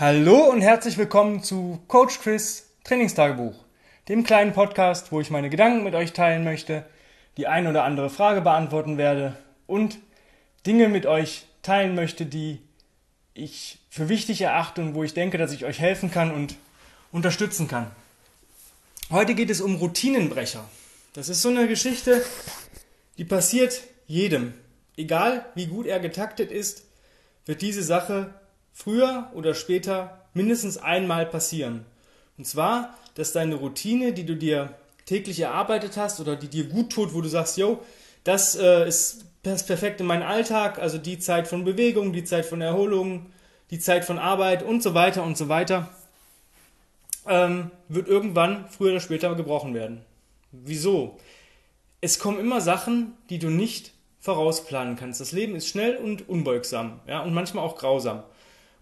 Hallo und herzlich willkommen zu Coach Chris Trainingstagebuch, dem kleinen Podcast, wo ich meine Gedanken mit euch teilen möchte, die ein oder andere Frage beantworten werde und Dinge mit euch teilen möchte, die ich für wichtig erachte und wo ich denke, dass ich euch helfen kann und unterstützen kann. Heute geht es um Routinenbrecher. Das ist so eine Geschichte, die passiert jedem. Egal wie gut er getaktet ist, wird diese Sache früher oder später mindestens einmal passieren. Und zwar, dass deine Routine, die du dir täglich erarbeitet hast oder die dir gut tut, wo du sagst, yo, das äh, ist das perfekt in meinen Alltag, also die Zeit von Bewegung, die Zeit von Erholung, die Zeit von Arbeit und so weiter und so weiter, ähm, wird irgendwann früher oder später gebrochen werden. Wieso? Es kommen immer Sachen, die du nicht vorausplanen kannst. Das Leben ist schnell und unbeugsam, ja, und manchmal auch grausam.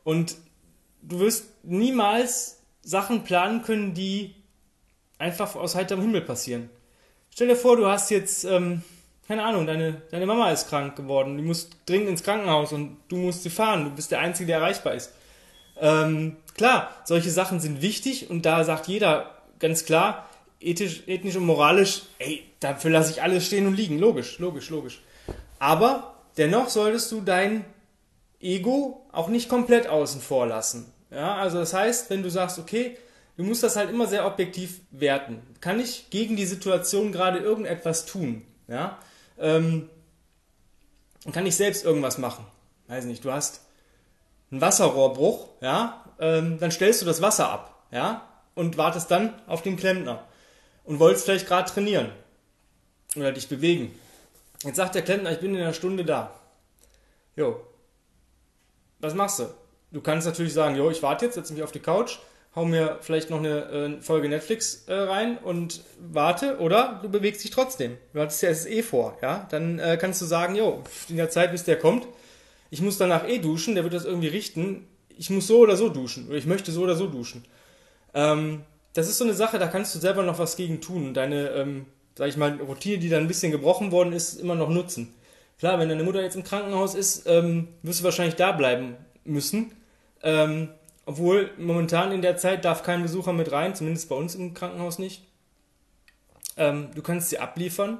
Und du wirst niemals Sachen planen können, die einfach aus heiterem Himmel passieren. Stell dir vor, du hast jetzt, ähm, keine Ahnung, deine, deine Mama ist krank geworden, die muss dringend ins Krankenhaus und du musst sie fahren, du bist der Einzige, der erreichbar ist. Ähm, klar, solche Sachen sind wichtig und da sagt jeder ganz klar, ethisch, ethnisch und moralisch, ey, dafür lasse ich alles stehen und liegen. Logisch, logisch, logisch. Aber dennoch solltest du dein Ego auch nicht komplett außen vor lassen. Ja, also das heißt, wenn du sagst, okay, du musst das halt immer sehr objektiv werten. Kann ich gegen die Situation gerade irgendetwas tun? Ja, ähm, kann ich selbst irgendwas machen? Weiß nicht, du hast einen Wasserrohrbruch, ja, ähm, dann stellst du das Wasser ab, ja, und wartest dann auf den Klempner und wolltest vielleicht gerade trainieren oder dich bewegen. Jetzt sagt der Klempner, ich bin in einer Stunde da. Jo, was machst du? Du kannst natürlich sagen, jo, ich warte jetzt, setze mich auf die Couch, hau mir vielleicht noch eine äh, Folge Netflix äh, rein und warte, oder du bewegst dich trotzdem. Du hattest ja es eh vor, ja? Dann äh, kannst du sagen, jo, in der Zeit, bis der kommt, ich muss danach eh duschen, der wird das irgendwie richten, ich muss so oder so duschen, oder ich möchte so oder so duschen. Ähm, das ist so eine Sache, da kannst du selber noch was gegen tun und deine, ähm, sag ich mal, Routine, die dann ein bisschen gebrochen worden ist, immer noch nutzen. Klar, wenn deine Mutter jetzt im Krankenhaus ist, ähm, wirst du wahrscheinlich da bleiben müssen. Ähm, obwohl momentan in der Zeit darf kein Besucher mit rein, zumindest bei uns im Krankenhaus nicht. Ähm, du kannst sie abliefern,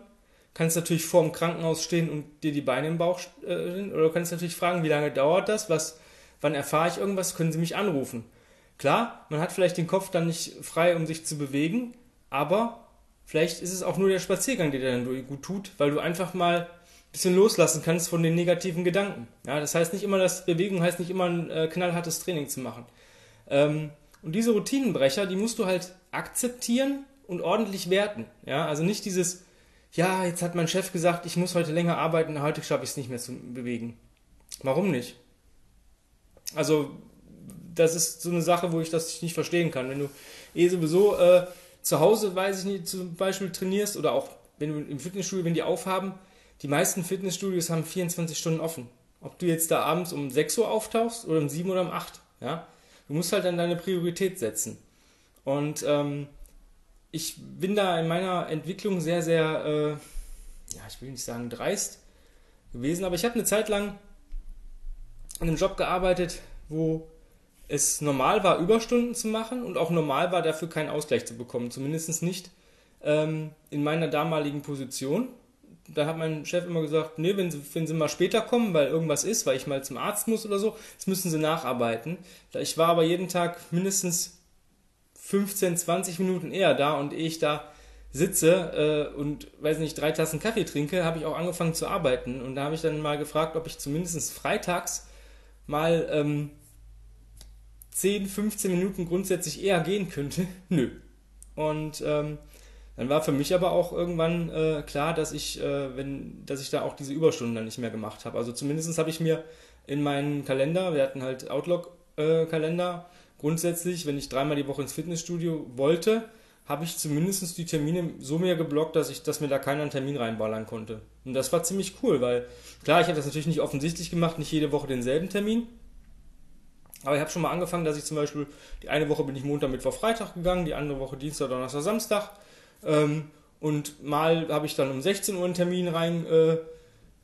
kannst natürlich vor dem Krankenhaus stehen und dir die Beine im Bauch äh, oder du kannst natürlich fragen, wie lange dauert das, was, wann erfahre ich irgendwas, können sie mich anrufen. Klar, man hat vielleicht den Kopf dann nicht frei, um sich zu bewegen, aber vielleicht ist es auch nur der Spaziergang, der dir dann gut tut, weil du einfach mal bisschen loslassen kannst von den negativen Gedanken. Ja, das heißt nicht immer, dass Bewegung heißt nicht immer ein äh, knallhartes Training zu machen. Ähm, und diese Routinenbrecher, die musst du halt akzeptieren und ordentlich werten. Ja, also nicht dieses, ja, jetzt hat mein Chef gesagt, ich muss heute länger arbeiten, heute schaffe ich es nicht mehr zu bewegen. Warum nicht? Also, das ist so eine Sache, wo ich das nicht verstehen kann. Wenn du eh sowieso äh, zu Hause, weiß ich nicht, zum Beispiel trainierst oder auch wenn du im Fitnessstudio, wenn die aufhaben, die meisten Fitnessstudios haben 24 Stunden offen. Ob du jetzt da abends um 6 Uhr auftauchst oder um 7 oder um 8. Ja? Du musst halt dann deine Priorität setzen. Und ähm, ich bin da in meiner Entwicklung sehr, sehr, äh, ja, ich will nicht sagen dreist gewesen, aber ich habe eine Zeit lang in einem Job gearbeitet, wo es normal war, Überstunden zu machen und auch normal war, dafür keinen Ausgleich zu bekommen. Zumindest nicht ähm, in meiner damaligen Position da hat mein Chef immer gesagt, nee, wenn sie, wenn sie mal später kommen, weil irgendwas ist, weil ich mal zum Arzt muss oder so, das müssen sie nacharbeiten. Ich war aber jeden Tag mindestens 15, 20 Minuten eher da und ehe ich da sitze äh, und, weiß nicht, drei Tassen Kaffee trinke, habe ich auch angefangen zu arbeiten. Und da habe ich dann mal gefragt, ob ich zumindest freitags mal ähm, 10, 15 Minuten grundsätzlich eher gehen könnte. Nö. Und ähm, dann war für mich aber auch irgendwann äh, klar, dass ich, äh, wenn, dass ich da auch diese Überstunden dann nicht mehr gemacht habe. Also zumindest habe ich mir in meinen Kalender, wir hatten halt Outlook-Kalender, äh, grundsätzlich, wenn ich dreimal die Woche ins Fitnessstudio wollte, habe ich zumindest die Termine so mehr geblockt, dass ich, dass mir da keiner Termin reinballern konnte. Und das war ziemlich cool, weil klar, ich habe das natürlich nicht offensichtlich gemacht, nicht jede Woche denselben Termin. Aber ich habe schon mal angefangen, dass ich zum Beispiel, die eine Woche bin ich Montag, Mittwoch, Freitag gegangen, die andere Woche Dienstag, Donnerstag, Samstag. Ähm, und mal habe ich dann um 16 Uhr einen Termin rein äh,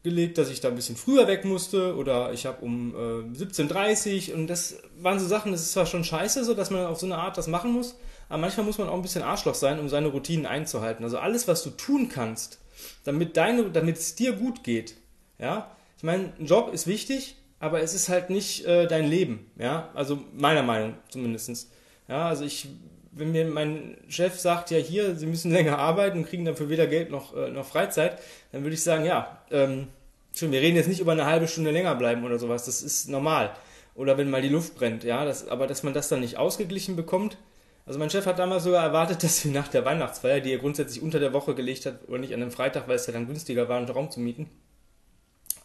dass ich da ein bisschen früher weg musste oder ich habe um äh, 17.30 Uhr und das waren so Sachen, das ist zwar schon scheiße, so dass man auf so eine Art das machen muss, aber manchmal muss man auch ein bisschen Arschloch sein, um seine Routinen einzuhalten. Also alles, was du tun kannst, damit es dir gut geht, ja, ich meine, ein Job ist wichtig, aber es ist halt nicht äh, dein Leben, ja, also meiner Meinung zumindest. Ja, also ich, wenn mir mein Chef sagt, ja hier, Sie müssen länger arbeiten und kriegen dafür weder Geld noch, äh, noch Freizeit, dann würde ich sagen, ja, ähm, schon, wir reden jetzt nicht über eine halbe Stunde länger bleiben oder sowas, das ist normal. Oder wenn mal die Luft brennt, ja, das, aber dass man das dann nicht ausgeglichen bekommt, also mein Chef hat damals sogar erwartet, dass wir nach der Weihnachtsfeier, die er grundsätzlich unter der Woche gelegt hat, oder nicht an einem Freitag, weil es ja dann günstiger war, einen Raum zu mieten,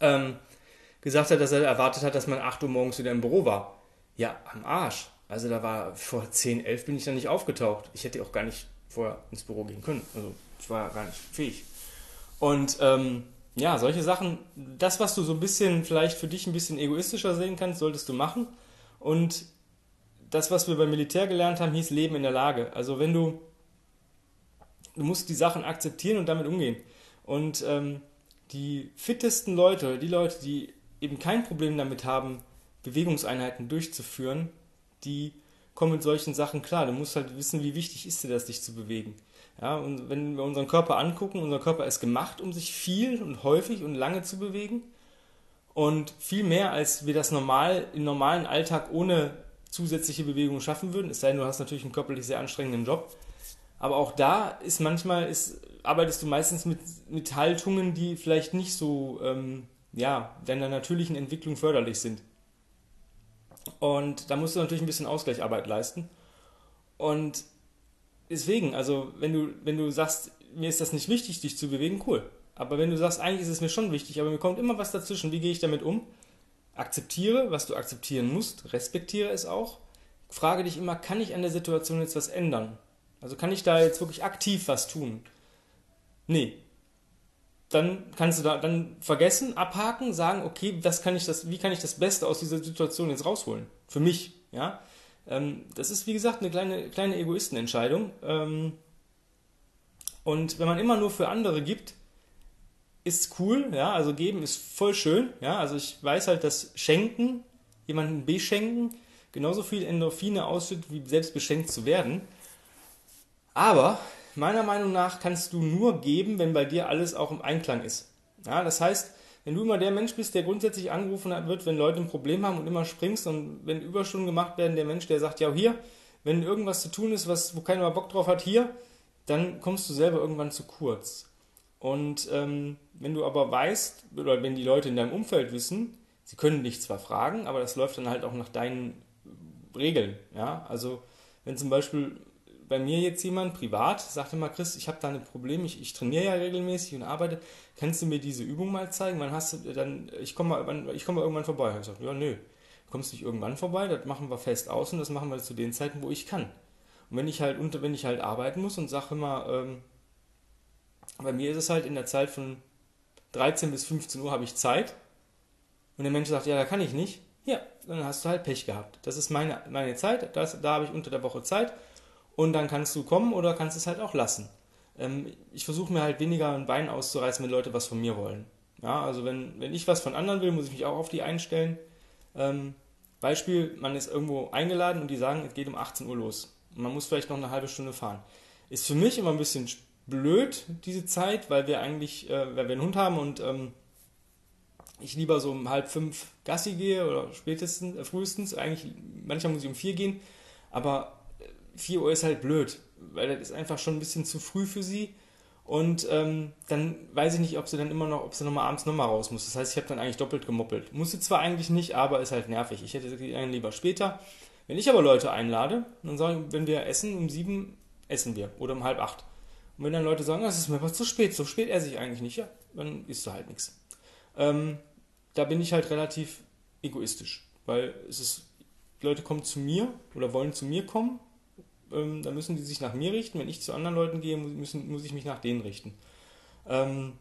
ähm, gesagt hat, dass er erwartet hat, dass man 8 Uhr morgens wieder im Büro war. Ja, am Arsch. Also da war vor 10, 11 bin ich dann nicht aufgetaucht. Ich hätte auch gar nicht vorher ins Büro gehen können. Also ich war gar nicht fähig. Und ähm, ja, solche Sachen, das, was du so ein bisschen vielleicht für dich ein bisschen egoistischer sehen kannst, solltest du machen. Und das, was wir beim Militär gelernt haben, hieß Leben in der Lage. Also wenn du, du musst die Sachen akzeptieren und damit umgehen. Und ähm, die fittesten Leute, die Leute, die eben kein Problem damit haben, Bewegungseinheiten durchzuführen, die kommen mit solchen Sachen klar. Du musst halt wissen, wie wichtig ist dir das, dich zu bewegen. Ja, und wenn wir unseren Körper angucken, unser Körper ist gemacht, um sich viel und häufig und lange zu bewegen. Und viel mehr, als wir das normal im normalen Alltag ohne zusätzliche Bewegung schaffen würden. Es sei denn, du hast natürlich einen körperlich sehr anstrengenden Job. Aber auch da ist manchmal, ist, arbeitest du meistens mit, mit Haltungen, die vielleicht nicht so ähm, ja, deiner natürlichen Entwicklung förderlich sind. Und da musst du natürlich ein bisschen Ausgleicharbeit leisten. Und deswegen, also wenn du, wenn du sagst, mir ist das nicht wichtig, dich zu bewegen, cool. Aber wenn du sagst, eigentlich ist es mir schon wichtig, aber mir kommt immer was dazwischen, wie gehe ich damit um? Akzeptiere, was du akzeptieren musst, respektiere es auch. Frage dich immer, kann ich an der Situation jetzt was ändern? Also kann ich da jetzt wirklich aktiv was tun? Nee. Dann kannst du da dann vergessen, abhaken, sagen, okay, was kann ich das, wie kann ich das Beste aus dieser Situation jetzt rausholen? Für mich, ja. Ähm, das ist, wie gesagt, eine kleine, kleine Egoistenentscheidung. Ähm, und wenn man immer nur für andere gibt, ist cool, ja, also geben ist voll schön, ja, also ich weiß halt, dass Schenken, jemanden beschenken, genauso viel Endorphine ausschüttet, wie selbst beschenkt zu werden. Aber meiner Meinung nach kannst du nur geben, wenn bei dir alles auch im Einklang ist. Ja, das heißt, wenn du immer der Mensch bist, der grundsätzlich angerufen wird, wenn Leute ein Problem haben und immer springst und wenn Überstunden gemacht werden, der Mensch, der sagt, ja hier, wenn irgendwas zu tun ist, was, wo keiner Bock drauf hat, hier, dann kommst du selber irgendwann zu kurz. Und ähm, wenn du aber weißt, oder wenn die Leute in deinem Umfeld wissen, sie können dich zwar fragen, aber das läuft dann halt auch nach deinen Regeln. Ja? Also wenn zum Beispiel bei mir jetzt jemand privat sagt immer, Chris, ich habe da ein Problem, ich, ich trainiere ja regelmäßig und arbeite, kannst du mir diese Übung mal zeigen? Wann hast du dann, ich komme mal, ich komme mal irgendwann vorbei. Ich sage, ja, nö, du kommst nicht irgendwann vorbei, das machen wir fest aus und das machen wir zu den Zeiten, wo ich kann. Und wenn ich halt unter, wenn ich halt arbeiten muss und sage immer, ähm, bei mir ist es halt in der Zeit von 13 bis 15 Uhr habe ich Zeit. Und der Mensch sagt, ja, da kann ich nicht. Ja, dann hast du halt Pech gehabt. Das ist meine, meine Zeit, das, da habe ich unter der Woche Zeit. Und dann kannst du kommen oder kannst es halt auch lassen. Ähm, ich versuche mir halt weniger ein Bein auszureißen, wenn Leute was von mir wollen. Ja, also wenn, wenn ich was von anderen will, muss ich mich auch auf die einstellen. Ähm, Beispiel, man ist irgendwo eingeladen und die sagen, es geht um 18 Uhr los. Und man muss vielleicht noch eine halbe Stunde fahren. Ist für mich immer ein bisschen blöd, diese Zeit, weil wir eigentlich, äh, weil wir einen Hund haben und ähm, ich lieber so um halb fünf Gassi gehe oder spätestens, äh, frühestens, eigentlich, manchmal muss ich um vier gehen, aber äh, vier Uhr ist halt blöd, weil das ist einfach schon ein bisschen zu früh für sie und ähm, dann weiß ich nicht, ob sie dann immer noch, ob sie nochmal abends nochmal raus muss. Das heißt, ich habe dann eigentlich doppelt gemoppelt. Musste zwar eigentlich nicht, aber ist halt nervig. Ich hätte sie lieber später. Wenn ich aber Leute einlade, dann sage ich, wenn wir essen, um sieben essen wir oder um halb acht. Und wenn dann Leute sagen, das ist mir was zu spät, so spät esse ich eigentlich nicht, ja, dann isst du halt nichts. Ähm, da bin ich halt relativ egoistisch, weil es ist, Leute kommen zu mir oder wollen zu mir kommen, ähm, da müssen die sich nach mir richten. Wenn ich zu anderen Leuten gehe, müssen, muss ich mich nach denen richten. Ähm,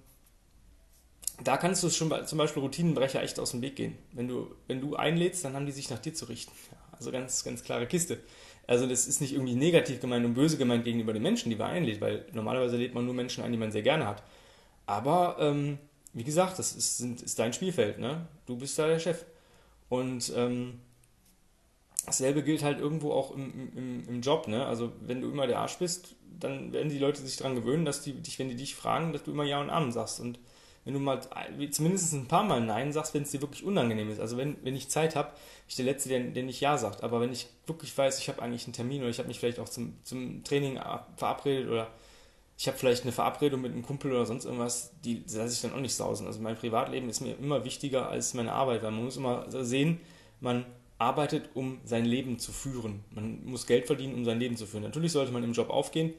da kannst du schon zum Beispiel Routinenbrecher echt aus dem Weg gehen. Wenn du, wenn du einlädst, dann haben die sich nach dir zu richten. Also ganz, ganz klare Kiste. Also das ist nicht irgendwie negativ gemeint und böse gemeint gegenüber den Menschen, die man einlädt, weil normalerweise lädt man nur Menschen ein, die man sehr gerne hat. Aber ähm, wie gesagt, das ist, sind, ist dein Spielfeld, ne? Du bist da der Chef. Und ähm, dasselbe gilt halt irgendwo auch im, im, im Job, ne? Also wenn du immer der Arsch bist, dann werden die Leute sich daran gewöhnen, dass die dich, wenn die dich fragen, dass du immer Ja und Amen sagst. Und wenn du mal zumindest ein paar Mal Nein sagst, wenn es dir wirklich unangenehm ist. Also wenn, wenn ich Zeit habe, ich der Letzte, der, der nicht Ja sagt. Aber wenn ich wirklich weiß, ich habe eigentlich einen Termin oder ich habe mich vielleicht auch zum, zum Training verabredet oder ich habe vielleicht eine Verabredung mit einem Kumpel oder sonst irgendwas, die lasse ich dann auch nicht sausen. Also mein Privatleben ist mir immer wichtiger als meine Arbeit, weil man muss immer sehen, man arbeitet, um sein Leben zu führen. Man muss Geld verdienen, um sein Leben zu führen. Natürlich sollte man im Job aufgehen,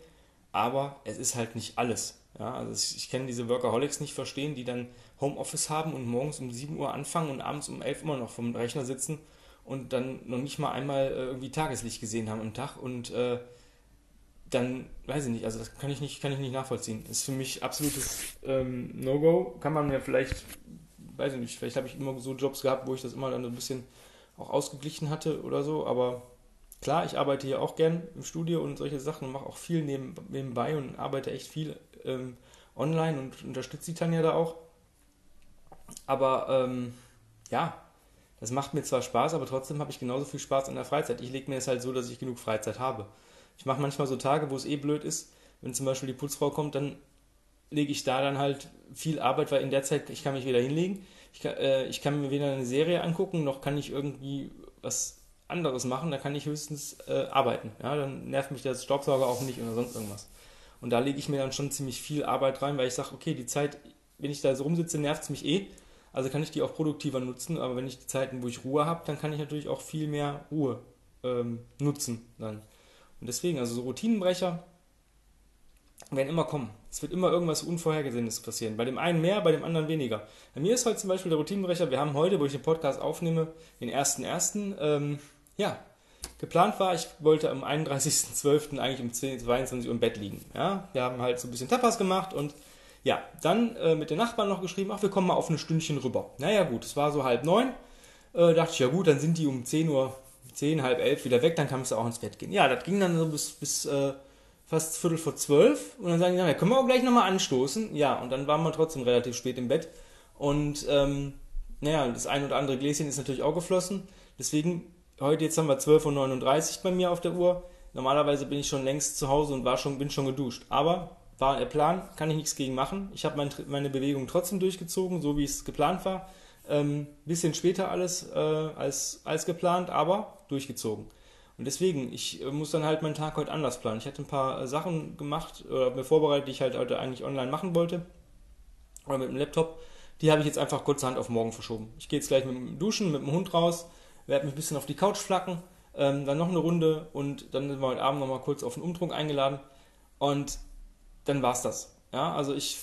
aber es ist halt nicht alles. Ja, also ich, ich kenne diese Workaholics nicht verstehen, die dann Homeoffice haben und morgens um 7 Uhr anfangen und abends um 11 Uhr immer noch vom Rechner sitzen und dann noch nicht mal einmal äh, irgendwie Tageslicht gesehen haben am Tag und äh, dann weiß ich nicht, also das kann ich nicht, kann ich nicht nachvollziehen. Das ist für mich absolutes ähm, No-Go. Kann man mir vielleicht, weiß ich nicht, vielleicht habe ich immer so Jobs gehabt, wo ich das immer dann ein bisschen auch ausgeglichen hatte oder so, aber klar, ich arbeite hier auch gern im Studio und solche Sachen und mache auch viel neben, nebenbei und arbeite echt viel ähm, online und unterstütze die Tanja da auch. Aber ähm, ja, das macht mir zwar Spaß, aber trotzdem habe ich genauso viel Spaß in der Freizeit. Ich lege mir es halt so, dass ich genug Freizeit habe. Ich mache manchmal so Tage, wo es eh blöd ist, wenn zum Beispiel die Putzfrau kommt, dann lege ich da dann halt viel Arbeit, weil in der Zeit ich kann mich wieder hinlegen. Ich kann, äh, ich kann mir weder eine Serie angucken, noch kann ich irgendwie was anderes machen. Da kann ich höchstens äh, arbeiten. Ja, dann nervt mich der Staubsauger auch nicht oder sonst irgendwas. Und da lege ich mir dann schon ziemlich viel Arbeit rein, weil ich sage, okay, die Zeit, wenn ich da so rumsitze, nervt es mich eh. Also kann ich die auch produktiver nutzen. Aber wenn ich die Zeiten, wo ich Ruhe habe, dann kann ich natürlich auch viel mehr Ruhe ähm, nutzen dann. Und deswegen, also so Routinenbrecher werden immer kommen. Es wird immer irgendwas Unvorhergesehenes passieren. Bei dem einen mehr, bei dem anderen weniger. Bei mir ist heute zum Beispiel der Routinenbrecher, wir haben heute, wo ich den Podcast aufnehme, den 1.1., ähm, ja, geplant war, ich wollte am 31.12. eigentlich um 10, 22 Uhr im Bett liegen. Ja, wir haben halt so ein bisschen Tapas gemacht und ja, dann äh, mit den Nachbarn noch geschrieben, ach, wir kommen mal auf ein Stündchen rüber. Naja, gut, es war so halb neun. Äh, dachte ich, ja gut, dann sind die um 10 Uhr, 10, halb elf wieder weg, dann kannst du auch ins Bett gehen. Ja, das ging dann so bis, bis äh, fast Viertel vor zwölf und dann sagen die, ja, können wir auch gleich nochmal anstoßen. Ja, und dann waren wir trotzdem relativ spät im Bett und ähm, naja, das ein oder andere Gläschen ist natürlich auch geflossen. Deswegen heute, jetzt haben wir 12.39 Uhr bei mir auf der Uhr. Normalerweise bin ich schon längst zu Hause und war schon, bin schon geduscht. Aber war der Plan, kann ich nichts gegen machen. Ich habe mein, meine Bewegung trotzdem durchgezogen, so wie es geplant war. Ähm, bisschen später alles äh, als, als geplant, aber durchgezogen. Und deswegen, ich äh, muss dann halt meinen Tag heute anders planen. Ich hatte ein paar äh, Sachen gemacht, oder mir vorbereitet, die ich halt heute eigentlich online machen wollte. Oder mit dem Laptop. Die habe ich jetzt einfach kurzerhand auf morgen verschoben. Ich gehe jetzt gleich mit dem Duschen, mit dem Hund raus, werde mich ein bisschen auf die Couch flacken, ähm, dann noch eine Runde und dann sind wir heute Abend nochmal kurz auf den Umtrunk eingeladen und dann war's das. Ja, also ich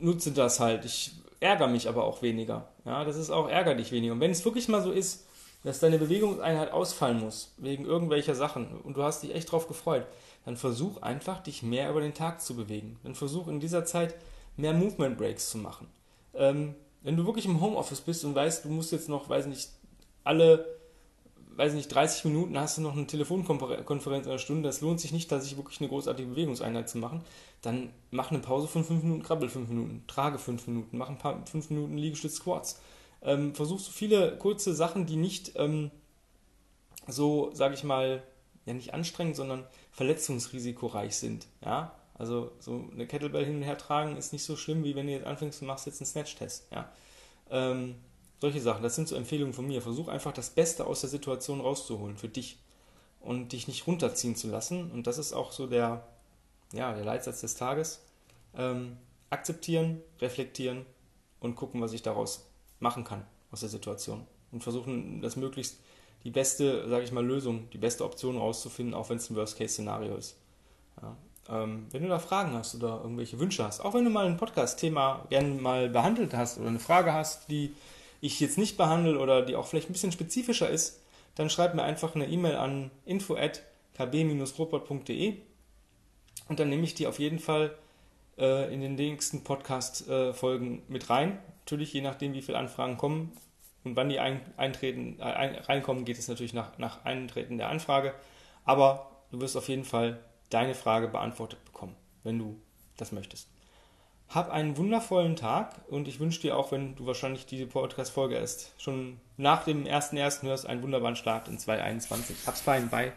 nutze das halt. Ich ärgere mich aber auch weniger. Ja, das ist auch ärgerlich weniger. Und wenn es wirklich mal so ist, dass deine Bewegungseinheit ausfallen muss, wegen irgendwelcher Sachen, und du hast dich echt drauf gefreut, dann versuch einfach, dich mehr über den Tag zu bewegen. Dann versuch in dieser Zeit mehr Movement Breaks zu machen. Ähm, wenn du wirklich im Homeoffice bist und weißt, du musst jetzt noch, weiß nicht, alle, weiß nicht, 30 Minuten hast du noch eine Telefonkonferenz in einer Stunde, das lohnt sich nicht, da sich wirklich eine großartige Bewegungseinheit zu machen, dann mach eine Pause von 5 Minuten, krabbel 5 Minuten, trage 5 Minuten, mach ein paar 5 Minuten Liegestütz Squats. Ähm, versuch so viele kurze Sachen, die nicht ähm, so, sage ich mal, ja nicht anstrengend, sondern verletzungsrisikoreich sind. Ja, also so eine Kettlebell hin und her tragen ist nicht so schlimm, wie wenn du jetzt anfängst und machst jetzt einen Snatch-Test. Ja. Ähm, solche Sachen, das sind so Empfehlungen von mir. Versuch einfach das Beste aus der Situation rauszuholen für dich und dich nicht runterziehen zu lassen. Und das ist auch so der, ja, der Leitsatz des Tages. Ähm, akzeptieren, reflektieren und gucken, was ich daraus machen kann aus der Situation. Und versuchen, das möglichst die beste, sage ich mal, Lösung, die beste Option rauszufinden, auch wenn es ein Worst-Case-Szenario ist. Ja. Ähm, wenn du da Fragen hast oder irgendwelche Wünsche hast, auch wenn du mal ein Podcast-Thema gerne mal behandelt hast oder eine Frage hast, die ich jetzt nicht behandle oder die auch vielleicht ein bisschen spezifischer ist, dann schreib mir einfach eine E-Mail an info@kb-robot.de und dann nehme ich die auf jeden Fall äh, in den nächsten Podcast-Folgen mit rein. Natürlich, je nachdem, wie viele Anfragen kommen und wann die ein, eintreten, äh, ein, reinkommen, geht es natürlich nach, nach Eintreten der Anfrage. Aber du wirst auf jeden Fall deine Frage beantwortet bekommen, wenn du das möchtest. Hab einen wundervollen Tag und ich wünsche dir auch, wenn du wahrscheinlich diese Podcast-Folge erst schon nach dem 1.1. hörst, einen wunderbaren Start in 2021. Hab's fein, bye.